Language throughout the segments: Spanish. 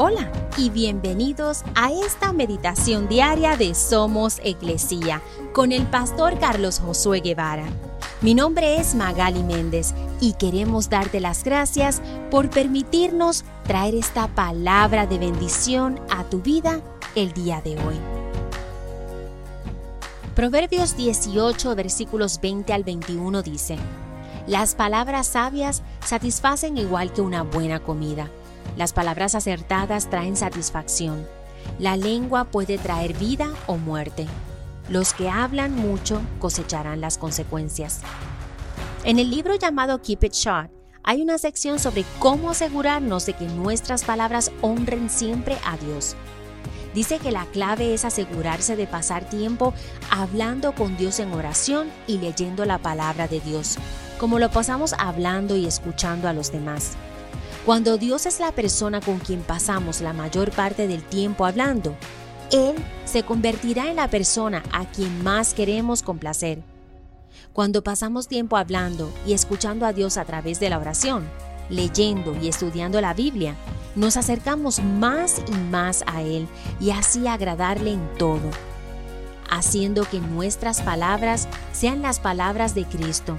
Hola y bienvenidos a esta meditación diaria de Somos Iglesia con el pastor Carlos Josué Guevara. Mi nombre es Magali Méndez y queremos darte las gracias por permitirnos traer esta palabra de bendición a tu vida el día de hoy. Proverbios 18 versículos 20 al 21 dice, Las palabras sabias satisfacen igual que una buena comida las palabras acertadas traen satisfacción. La lengua puede traer vida o muerte. Los que hablan mucho cosecharán las consecuencias. En el libro llamado Keep It Short, hay una sección sobre cómo asegurarnos de que nuestras palabras honren siempre a Dios. Dice que la clave es asegurarse de pasar tiempo hablando con Dios en oración y leyendo la palabra de Dios, como lo pasamos hablando y escuchando a los demás. Cuando Dios es la persona con quien pasamos la mayor parte del tiempo hablando, Él se convertirá en la persona a quien más queremos complacer. Cuando pasamos tiempo hablando y escuchando a Dios a través de la oración, leyendo y estudiando la Biblia, nos acercamos más y más a Él y así agradarle en todo, haciendo que nuestras palabras sean las palabras de Cristo.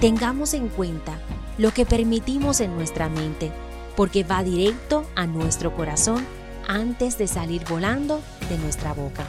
Tengamos en cuenta lo que permitimos en nuestra mente, porque va directo a nuestro corazón antes de salir volando de nuestra boca.